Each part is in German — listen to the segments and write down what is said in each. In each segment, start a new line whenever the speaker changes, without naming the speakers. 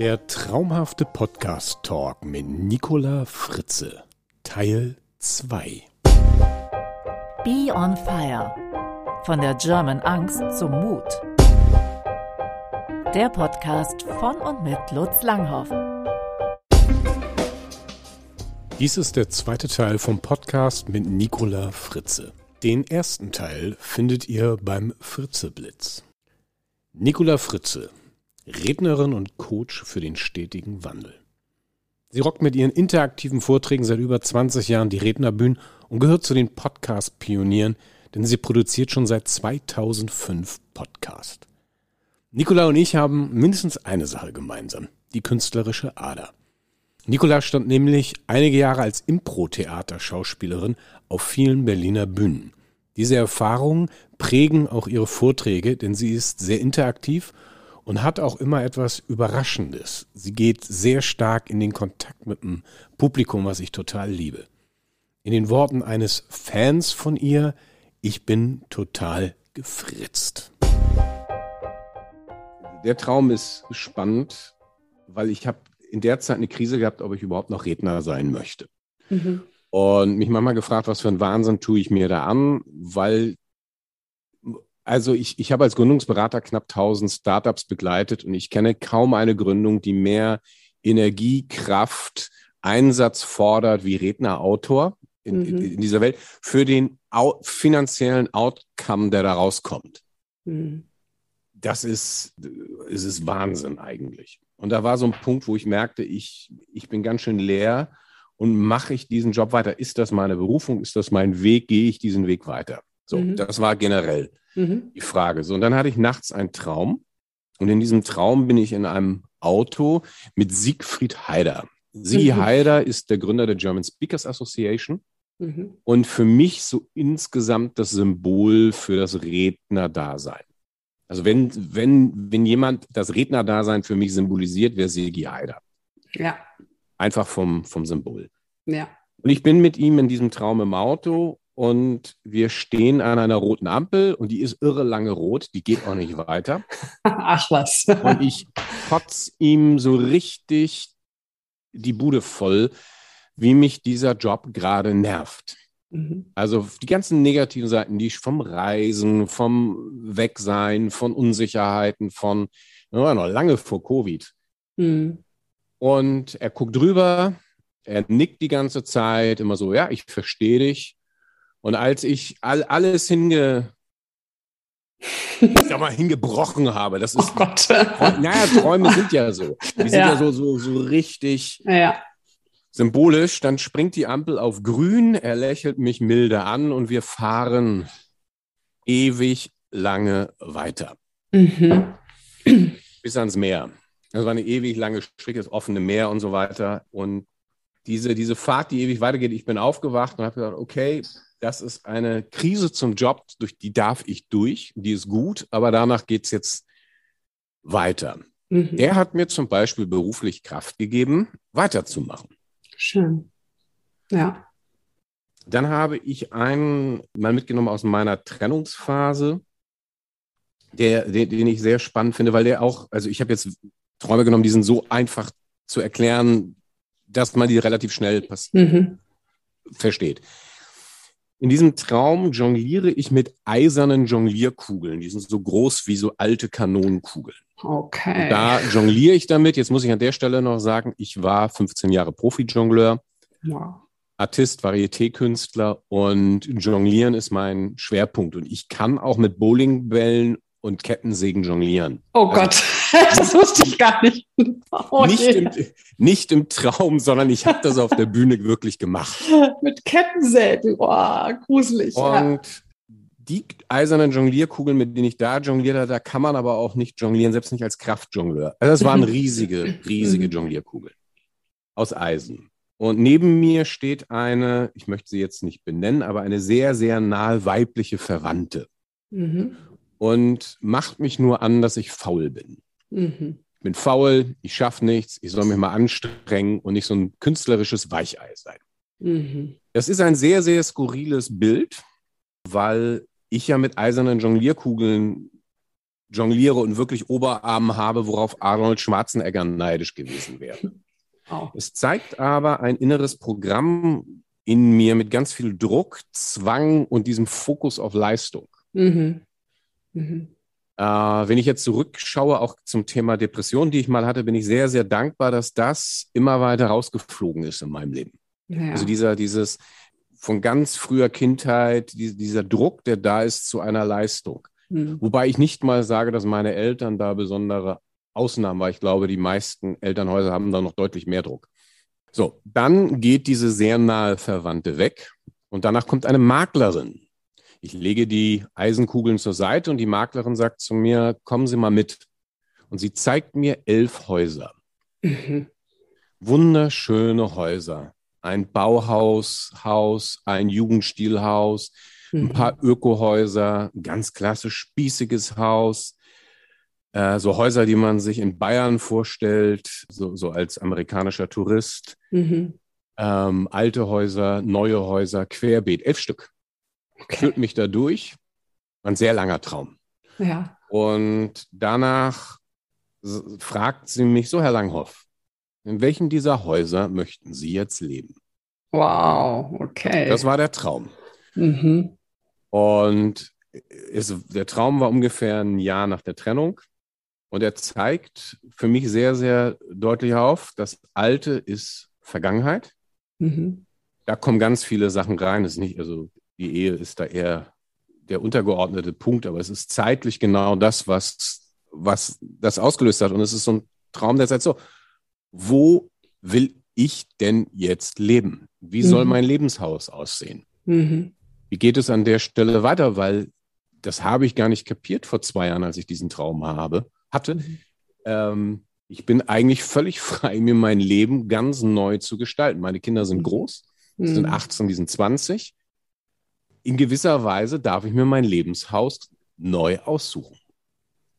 Der traumhafte Podcast Talk mit Nicola Fritze, Teil 2.
Be on Fire. Von der German Angst zum Mut. Der Podcast von und mit Lutz Langhoff.
Dies ist der zweite Teil vom Podcast mit Nicola Fritze. Den ersten Teil findet ihr beim Fritzeblitz. Nicola Fritze, Rednerin und Coach für den stetigen Wandel. Sie rockt mit ihren interaktiven Vorträgen seit über 20 Jahren die Rednerbühnen und gehört zu den Podcast-Pionieren, denn sie produziert schon seit 2005 Podcast. Nicola und ich haben mindestens eine Sache gemeinsam, die künstlerische Ader. Nicola stand nämlich einige Jahre als Impro-Theater-Schauspielerin auf vielen Berliner Bühnen. Diese Erfahrungen prägen auch ihre Vorträge, denn sie ist sehr interaktiv und hat auch immer etwas Überraschendes. Sie geht sehr stark in den Kontakt mit dem Publikum, was ich total liebe. In den Worten eines Fans von ihr, ich bin total gefritzt. Der Traum ist spannend, weil ich habe in der Zeit eine Krise gehabt, ob ich überhaupt noch Redner sein möchte. Mhm und mich manchmal gefragt, was für ein Wahnsinn tue ich mir da an, weil also ich, ich habe als Gründungsberater knapp 1000 Startups begleitet und ich kenne kaum eine Gründung, die mehr Energie, Kraft, Einsatz fordert wie Redner, Autor in, mhm. in, dieser Welt für den au finanziellen Outcome, der da rauskommt. Mhm. Das ist, es ist Wahnsinn eigentlich. Und da war so ein Punkt, wo ich merkte, ich, ich bin ganz schön leer und mache ich diesen Job weiter? Ist das meine Berufung? Ist das mein Weg? Gehe ich diesen Weg weiter? So, mhm. das war generell mhm. die Frage. So, und dann hatte ich nachts einen Traum. Und in diesem Traum bin ich in einem Auto mit Siegfried Haider. Sie mhm. Haider ist der Gründer der German Speakers Association mhm. und für mich so insgesamt das Symbol für das Rednerdasein. Also wenn, wenn, wenn jemand das Rednerdasein für mich symbolisiert, wäre Sigi Haider.
Ja.
Einfach vom, vom Symbol.
Ja.
Und ich bin mit ihm in diesem Traum im Auto und wir stehen an einer roten Ampel und die ist irre lange rot, die geht auch nicht weiter.
Ach was.
und ich kotz ihm so richtig die Bude voll, wie mich dieser Job gerade nervt. Mhm. Also die ganzen negativen Seiten, die vom Reisen, vom Wegsein, von Unsicherheiten, von noch lange vor Covid. Mhm. Und er guckt drüber, er nickt die ganze Zeit, immer so, ja, ich verstehe dich. Und als ich all, alles hinge, ich sag mal, hingebrochen habe, das ist,
oh Gott.
naja, Träume sind ja so. Die sind ja, ja so, so, so richtig
ja.
symbolisch. Dann springt die Ampel auf grün, er lächelt mich milde an und wir fahren ewig lange weiter. Mhm. Bis ans Meer. Das war eine ewig lange Strecke, das offene Meer und so weiter. Und diese, diese Fahrt, die ewig weitergeht, ich bin aufgewacht und habe gesagt, okay, das ist eine Krise zum Job, durch die darf ich durch, die ist gut, aber danach geht es jetzt weiter. Mhm. Der hat mir zum Beispiel beruflich Kraft gegeben, weiterzumachen.
Schön. Ja.
Dann habe ich einen mal mitgenommen aus meiner Trennungsphase, der, den, den ich sehr spannend finde, weil der auch, also ich habe jetzt Träume genommen, die sind so einfach zu erklären, dass man die relativ schnell mhm. versteht. In diesem Traum jongliere ich mit eisernen Jonglierkugeln. Die sind so groß wie so alte Kanonenkugeln.
Okay.
Und da jongliere ich damit. Jetzt muss ich an der Stelle noch sagen, ich war 15 Jahre Profi-Jongleur. Wow. Artist, Varieté-Künstler und Jonglieren ist mein Schwerpunkt. Und ich kann auch mit Bowlingbällen und Kettensägen jonglieren.
Oh also, Gott, das wusste ich gar nicht.
Oh, nicht, im, nicht, im, Traum, sondern ich habe das auf der Bühne wirklich gemacht.
Mit Kettensägen, oh, gruselig.
Und ja. die eisernen Jonglierkugeln, mit denen ich da jongliert habe, da kann man aber auch nicht jonglieren, selbst nicht als Kraftjongleur. Also das waren riesige, riesige mhm. Jonglierkugeln aus Eisen. Und neben mir steht eine, ich möchte sie jetzt nicht benennen, aber eine sehr, sehr nahe weibliche Verwandte. Mhm und macht mich nur an, dass ich faul bin. Mhm. Ich bin faul, ich schaffe nichts, ich soll mich mal anstrengen und nicht so ein künstlerisches Weichei sein. Mhm. Das ist ein sehr, sehr skurriles Bild, weil ich ja mit eisernen Jonglierkugeln jongliere und wirklich Oberarm habe, worauf Arnold Schwarzenegger neidisch gewesen wäre. Oh. Es zeigt aber ein inneres Programm in mir mit ganz viel Druck, Zwang und diesem Fokus auf Leistung. Mhm. Mhm. Äh, wenn ich jetzt zurückschaue, auch zum Thema Depression, die ich mal hatte, bin ich sehr, sehr dankbar, dass das immer weiter rausgeflogen ist in meinem Leben. Ja. Also dieser, dieses von ganz früher Kindheit, die, dieser Druck, der da ist zu einer Leistung. Mhm. Wobei ich nicht mal sage, dass meine Eltern da besondere Ausnahmen waren. Ich glaube, die meisten Elternhäuser haben da noch deutlich mehr Druck. So, dann geht diese sehr nahe Verwandte weg und danach kommt eine Maklerin. Ich lege die Eisenkugeln zur Seite und die Maklerin sagt zu mir, kommen Sie mal mit. Und sie zeigt mir elf Häuser. Mhm. Wunderschöne Häuser. Ein Bauhaus, ein Jugendstilhaus, ein paar mhm. Ökohäuser, ein ganz klassisch spießiges Haus, äh, so Häuser, die man sich in Bayern vorstellt, so, so als amerikanischer Tourist. Mhm. Ähm, alte Häuser, neue Häuser, querbeet, elf Stück. Okay. Führt mich da durch. Ein sehr langer Traum. Ja. Und danach fragt sie mich so, Herr Langhoff, in welchem dieser Häuser möchten Sie jetzt leben?
Wow, okay.
Das war der Traum. Mhm. Und es, der Traum war ungefähr ein Jahr nach der Trennung. Und er zeigt für mich sehr, sehr deutlich auf, das Alte ist Vergangenheit. Mhm. Da kommen ganz viele Sachen rein. Das ist nicht, also die Ehe ist da eher der untergeordnete Punkt, aber es ist zeitlich genau das, was, was das ausgelöst hat. Und es ist so ein Traum, der sagt so, wo will ich denn jetzt leben? Wie soll mhm. mein Lebenshaus aussehen? Mhm. Wie geht es an der Stelle weiter? Weil das habe ich gar nicht kapiert vor zwei Jahren, als ich diesen Traum habe hatte. Mhm. Ähm, ich bin eigentlich völlig frei, mir mein Leben ganz neu zu gestalten. Meine Kinder sind mhm. groß, sind 18, mhm. die sind 20. In gewisser Weise darf ich mir mein Lebenshaus neu aussuchen.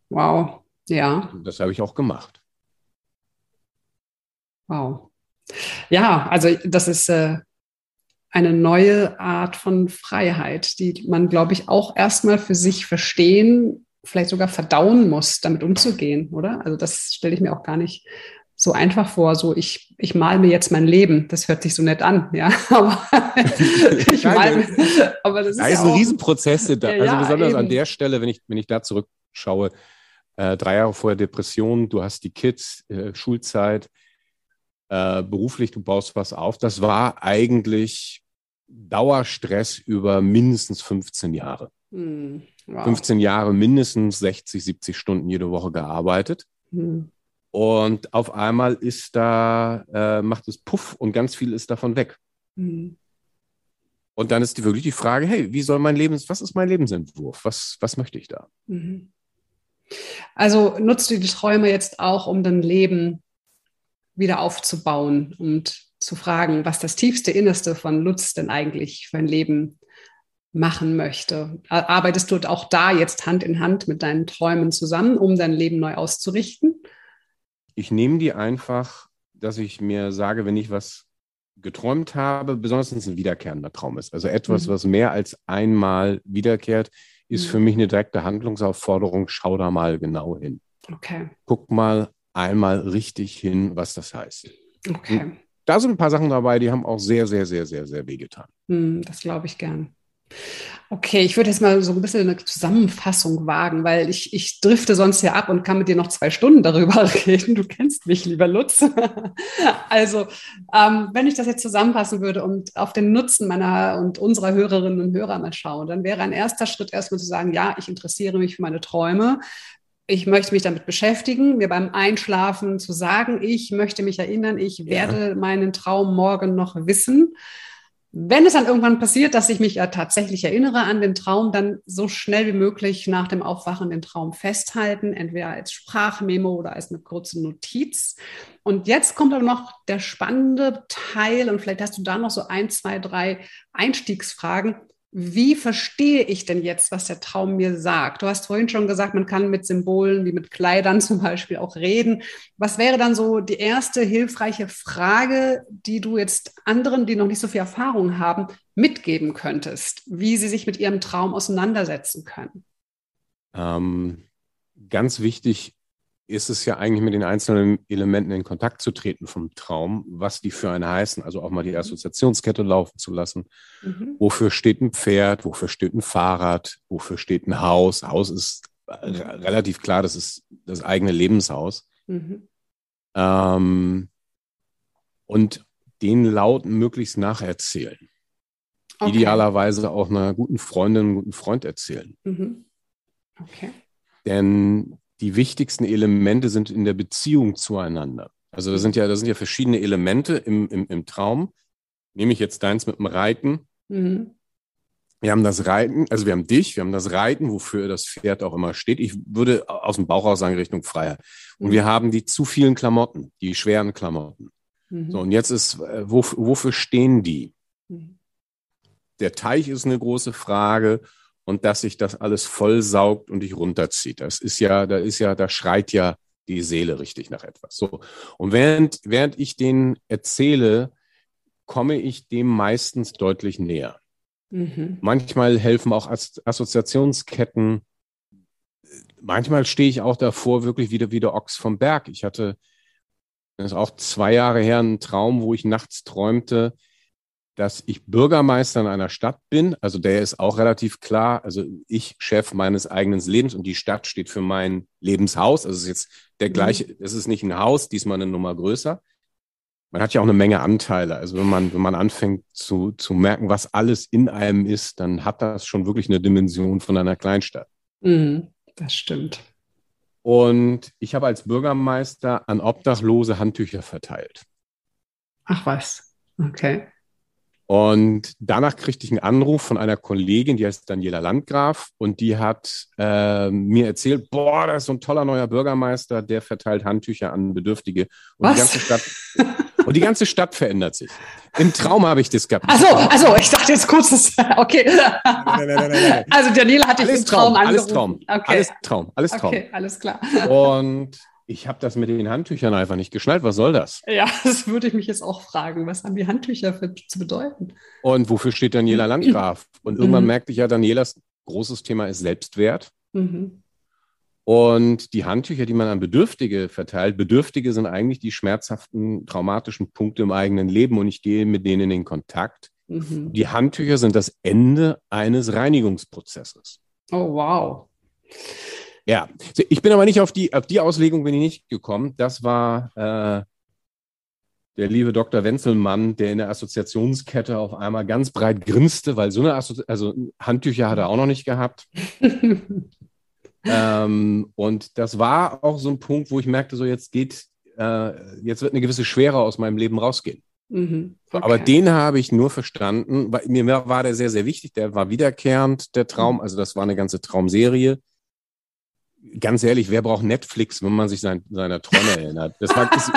Wow, ja.
Und das habe ich auch gemacht.
Wow. Ja, also das ist äh, eine neue Art von Freiheit, die man, glaube ich, auch erstmal für sich verstehen vielleicht sogar verdauen muss, damit umzugehen, oder? Also das stelle ich mir auch gar nicht so einfach vor, so ich, ich mal mir jetzt mein Leben. Das hört sich so nett an, ja. Aber
ich mal, aber das ist da ja ist ein Riesenprozess da. Ja, also besonders eben. an der Stelle, wenn ich, wenn ich da zurückschaue, äh, drei Jahre vorher Depression, du hast die Kids, äh, Schulzeit, äh, beruflich, du baust was auf. Das war eigentlich Dauerstress über mindestens 15 Jahre. Hm. Wow. 15 Jahre mindestens 60, 70 Stunden jede Woche gearbeitet. Mhm. Und auf einmal ist da, äh, macht es Puff und ganz viel ist davon weg. Mhm. Und dann ist die, wirklich die Frage, hey, wie soll mein Lebens, was ist mein Lebensentwurf? Was, was möchte ich da? Mhm.
Also nutzt du die Träume jetzt auch, um dein Leben wieder aufzubauen und zu fragen, was das tiefste Innerste von Lutz denn eigentlich für ein Leben machen möchte. Arbeitest du auch da jetzt Hand in Hand mit deinen Träumen zusammen, um dein Leben neu auszurichten?
Ich nehme die einfach, dass ich mir sage, wenn ich was geträumt habe, besonders wenn es ein wiederkehrender Traum ist, also etwas, mhm. was mehr als einmal wiederkehrt, ist mhm. für mich eine direkte Handlungsaufforderung, schau da mal genau hin. Okay. Guck mal einmal richtig hin, was das heißt. Okay. da sind ein paar Sachen dabei, die haben auch sehr, sehr, sehr, sehr, sehr wehgetan.
Mhm, das glaube ich gern. Okay, ich würde jetzt mal so ein bisschen eine Zusammenfassung wagen, weil ich, ich drifte sonst hier ab und kann mit dir noch zwei Stunden darüber reden. Du kennst mich, lieber Lutz. also, ähm, wenn ich das jetzt zusammenfassen würde und auf den Nutzen meiner und unserer Hörerinnen und Hörer mal schaue, dann wäre ein erster Schritt erstmal zu sagen, ja, ich interessiere mich für meine Träume. Ich möchte mich damit beschäftigen, mir beim Einschlafen zu sagen, ich möchte mich erinnern, ich werde ja. meinen Traum morgen noch wissen. Wenn es dann irgendwann passiert, dass ich mich ja tatsächlich erinnere an den Traum, dann so schnell wie möglich nach dem Aufwachen den Traum festhalten, entweder als Sprachmemo oder als eine kurze Notiz. Und jetzt kommt aber noch der spannende Teil und vielleicht hast du da noch so ein, zwei, drei Einstiegsfragen wie verstehe ich denn jetzt, was der Traum mir sagt? Du hast vorhin schon gesagt, man kann mit Symbolen wie mit Kleidern zum Beispiel auch reden. Was wäre dann so die erste hilfreiche Frage, die du jetzt anderen, die noch nicht so viel Erfahrung haben, mitgeben könntest, wie sie sich mit ihrem Traum auseinandersetzen können?
Ähm, ganz wichtig ist es ja eigentlich mit den einzelnen Elementen in Kontakt zu treten vom Traum, was die für einen heißen, also auch mal die mhm. Assoziationskette laufen zu lassen. Mhm. Wofür steht ein Pferd, wofür steht ein Fahrrad, wofür steht ein Haus. Haus ist relativ klar, das ist das eigene Lebenshaus. Mhm. Ähm, und den Laut möglichst nacherzählen. Okay. Idealerweise auch einer guten Freundin, einem guten Freund erzählen. Mhm. Okay. Denn die wichtigsten Elemente sind in der Beziehung zueinander. Also da sind ja, da sind ja verschiedene Elemente im, im, im Traum. Nehme ich jetzt deins mit dem Reiten. Mhm. Wir haben das Reiten, also wir haben dich, wir haben das Reiten, wofür das Pferd auch immer steht. Ich würde aus dem Bauch aus sagen Richtung Freiheit. Und mhm. wir haben die zu vielen Klamotten, die schweren Klamotten. Mhm. So, und jetzt ist, äh, wo, wofür stehen die? Mhm. Der Teich ist eine große Frage und dass sich das alles vollsaugt und dich runterzieht. Das ist ja, da ist ja, da schreit ja die Seele richtig nach etwas. So. Und während, während ich den erzähle, komme ich dem meistens deutlich näher. Mhm. Manchmal helfen auch Assoziationsketten. Manchmal stehe ich auch davor, wirklich wieder wie der Ochs vom Berg. Ich hatte, das ist auch zwei Jahre her, einen Traum, wo ich nachts träumte, dass ich Bürgermeister in einer Stadt bin. Also der ist auch relativ klar. Also ich Chef meines eigenen Lebens und die Stadt steht für mein Lebenshaus. Also es ist jetzt der mhm. gleiche, es ist nicht ein Haus, diesmal eine Nummer größer. Man hat ja auch eine Menge Anteile. Also wenn man, wenn man anfängt zu, zu merken, was alles in einem ist, dann hat das schon wirklich eine Dimension von einer Kleinstadt.
Mhm, das stimmt.
Und ich habe als Bürgermeister an Obdachlose Handtücher verteilt.
Ach was, okay.
Und danach kriegte ich einen Anruf von einer Kollegin, die heißt Daniela Landgraf, und die hat äh, mir erzählt, boah, da ist so ein toller neuer Bürgermeister, der verteilt Handtücher an Bedürftige. Und die ganze Stadt. Und die ganze Stadt verändert sich. Im Traum habe ich das gehabt.
Also, also ich dachte jetzt kurz, das, okay. Nein, nein, nein, also Daniela hatte ich im Traum, Traum
Alles Traum. Okay. Alles Traum. Alles Traum. Okay,
alles klar.
Und ich habe das mit den Handtüchern einfach nicht geschnallt. Was soll das?
Ja, das würde ich mich jetzt auch fragen. Was haben die Handtücher für, zu bedeuten?
Und wofür steht Daniela Landgraf? Und irgendwann mhm. merkte ich ja, Danielas großes Thema ist Selbstwert. Mhm. Und die Handtücher, die man an Bedürftige verteilt, Bedürftige sind eigentlich die schmerzhaften, traumatischen Punkte im eigenen Leben und ich gehe mit denen in Kontakt. Mhm. Die Handtücher sind das Ende eines Reinigungsprozesses.
Oh, wow.
Ja, ich bin aber nicht auf die, auf die Auslegung bin ich nicht gekommen. Das war äh, der liebe Dr. Wenzelmann, der in der Assoziationskette auf einmal ganz breit grinste, weil so eine Assozi also Handtücher hat er auch noch nicht gehabt. ähm, und das war auch so ein Punkt, wo ich merkte, so jetzt geht, äh, jetzt wird eine gewisse Schwere aus meinem Leben rausgehen. Mhm, okay. Aber den habe ich nur verstanden, weil mir war der sehr, sehr wichtig. Der war wiederkehrend, der Traum. Also das war eine ganze Traumserie ganz ehrlich, wer braucht Netflix, wenn man sich sein, seiner Träume erinnert? Das war, ist,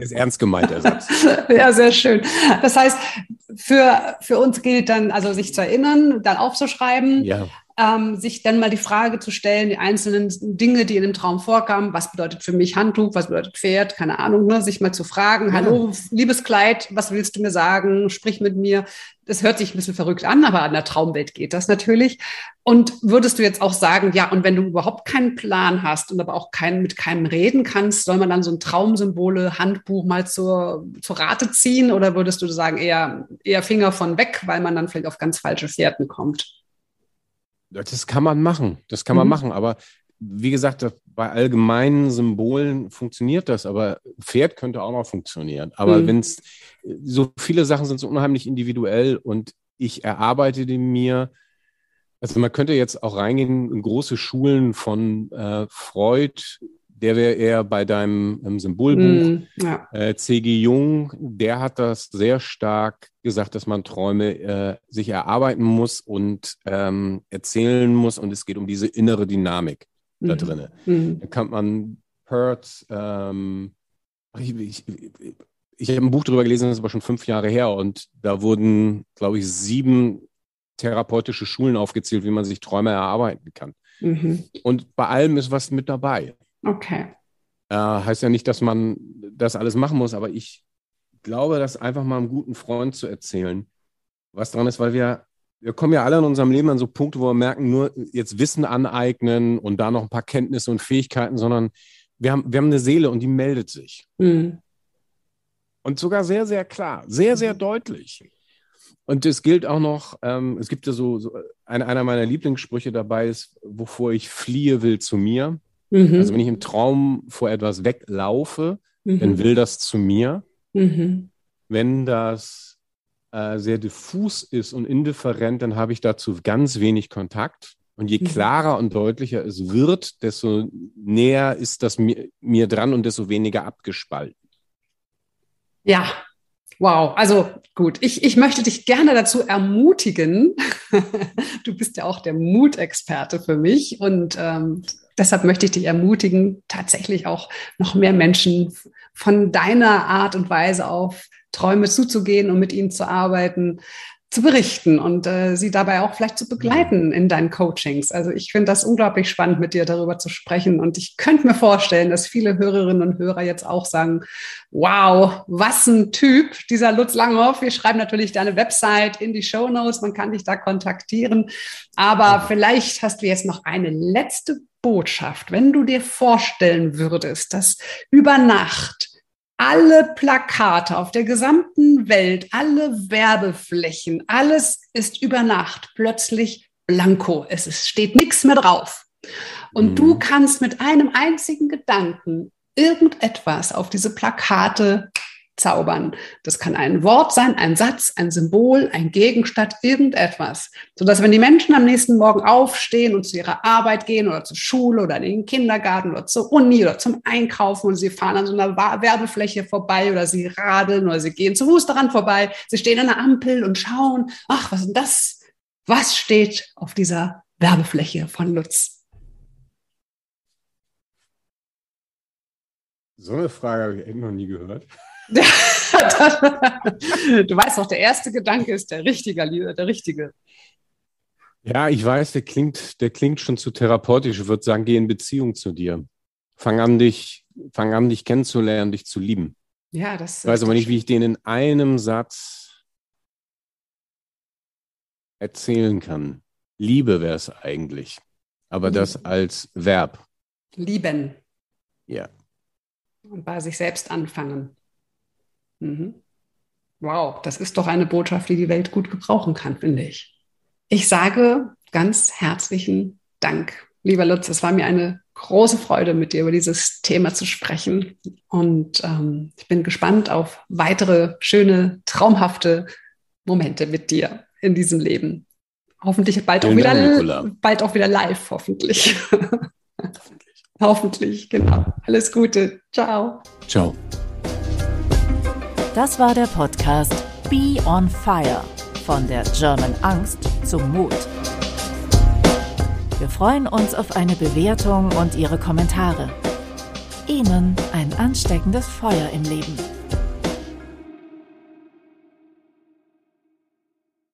ist ernst gemeint, der Satz.
Ja, sehr schön. Das heißt, für, für uns gilt dann, also sich zu erinnern, dann aufzuschreiben, ja ähm, sich dann mal die Frage zu stellen, die einzelnen Dinge, die in dem Traum vorkamen, was bedeutet für mich Handtuch, was bedeutet Pferd, keine Ahnung, ne? sich mal zu fragen, ja. hallo, liebes Kleid, was willst du mir sagen, sprich mit mir. Das hört sich ein bisschen verrückt an, aber an der Traumwelt geht das natürlich. Und würdest du jetzt auch sagen, ja, und wenn du überhaupt keinen Plan hast und aber auch kein, mit keinem reden kannst, soll man dann so ein Traumsymbole, Handbuch mal zur, zur Rate ziehen? Oder würdest du sagen, eher, eher Finger von weg, weil man dann vielleicht auf ganz falsche Fährten kommt?
Das kann man machen. Das kann man mhm. machen. Aber wie gesagt, bei allgemeinen Symbolen funktioniert das, aber Pferd könnte auch noch funktionieren. Aber mhm. wenn es so viele Sachen sind so unheimlich individuell und ich erarbeite die mir. Also man könnte jetzt auch reingehen in große Schulen von äh, Freud, der wäre eher bei deinem ähm, Symbolbuch. Mm, ja. äh, C.G. Jung, der hat das sehr stark gesagt, dass man Träume äh, sich erarbeiten muss und ähm, erzählen muss. Und es geht um diese innere Dynamik mhm. da drin. Mhm. Da kann man Perth, ähm, ich, ich, ich, ich habe ein Buch darüber gelesen, das ist aber schon fünf Jahre her. Und da wurden, glaube ich, sieben therapeutische Schulen aufgezählt, wie man sich Träume erarbeiten kann. Mhm. Und bei allem ist was mit dabei.
Okay.
Äh, heißt ja nicht, dass man das alles machen muss, aber ich glaube, das einfach mal einem guten Freund zu erzählen, was dran ist, weil wir, wir kommen ja alle in unserem Leben an so Punkte, wo wir merken, nur jetzt Wissen aneignen und da noch ein paar Kenntnisse und Fähigkeiten, sondern wir haben, wir haben eine Seele und die meldet sich. Mhm. Und sogar sehr, sehr klar, sehr, sehr deutlich. Und es gilt auch noch, ähm, es gibt ja so, so eine, einer meiner Lieblingssprüche dabei ist, wovor ich fliehe, will zu mir. Mhm. Also wenn ich im Traum vor etwas weglaufe, mhm. dann will das zu mir. Mhm. Wenn das äh, sehr diffus ist und indifferent, dann habe ich dazu ganz wenig Kontakt. Und je mhm. klarer und deutlicher es wird, desto näher ist das mir, mir dran und desto weniger abgespalten.
Ja, Wow, also gut, ich, ich möchte dich gerne dazu ermutigen. du bist ja auch der Mutexperte für mich und ähm, deshalb möchte ich dich ermutigen, tatsächlich auch noch mehr Menschen von deiner Art und Weise auf Träume zuzugehen und mit ihnen zu arbeiten, zu berichten und äh, sie dabei auch vielleicht zu begleiten in deinen Coachings. Also ich finde das unglaublich spannend, mit dir darüber zu sprechen. Und ich könnte mir vorstellen, dass viele Hörerinnen und Hörer jetzt auch sagen, wow, was ein Typ, dieser Lutz Langhoff. Wir schreiben natürlich deine Website in die Show Notes, man kann dich da kontaktieren. Aber vielleicht hast du jetzt noch eine letzte Botschaft, wenn du dir vorstellen würdest, dass über Nacht alle Plakate auf der gesamten Welt, alle Werbeflächen, alles ist über Nacht plötzlich blanko. Es ist, steht nichts mehr drauf. Und mhm. du kannst mit einem einzigen Gedanken irgendetwas auf diese Plakate zaubern. Das kann ein Wort sein, ein Satz, ein Symbol, ein Gegenstand, irgendetwas. Sodass, wenn die Menschen am nächsten Morgen aufstehen und zu ihrer Arbeit gehen oder zur Schule oder in den Kindergarten oder zur Uni oder zum Einkaufen und sie fahren an so einer Werbefläche vorbei oder sie radeln oder sie gehen zu Fuß daran vorbei, sie stehen an der Ampel und schauen, ach, was ist das? Was steht auf dieser Werbefläche von Lutz?
So eine Frage habe ich echt noch nie gehört.
du weißt doch, der erste Gedanke ist der richtige, der richtige.
Ja, ich weiß, der klingt, der klingt schon zu therapeutisch. Ich würde sagen, geh in Beziehung zu dir. Fang an, dich, fang an, dich kennenzulernen, dich zu lieben.
Ja, das.
Ich weiß aber nicht, wie ich den in einem Satz erzählen kann. Liebe wäre es eigentlich. Aber das als Verb.
Lieben.
Ja.
Und bei sich selbst anfangen. Mhm. Wow, das ist doch eine Botschaft, die die Welt gut gebrauchen kann, finde ich. Ich sage ganz herzlichen Dank, lieber Lutz. Es war mir eine große Freude, mit dir über dieses Thema zu sprechen. Und ähm, ich bin gespannt auf weitere schöne, traumhafte Momente mit dir in diesem Leben. Hoffentlich bald, auch wieder, bald auch wieder live, hoffentlich. hoffentlich. hoffentlich, genau. Alles Gute. Ciao.
Ciao.
Das war der Podcast Be on Fire von der German Angst zum Mut. Wir freuen uns auf eine Bewertung und Ihre Kommentare. Ihnen ein ansteckendes Feuer im Leben.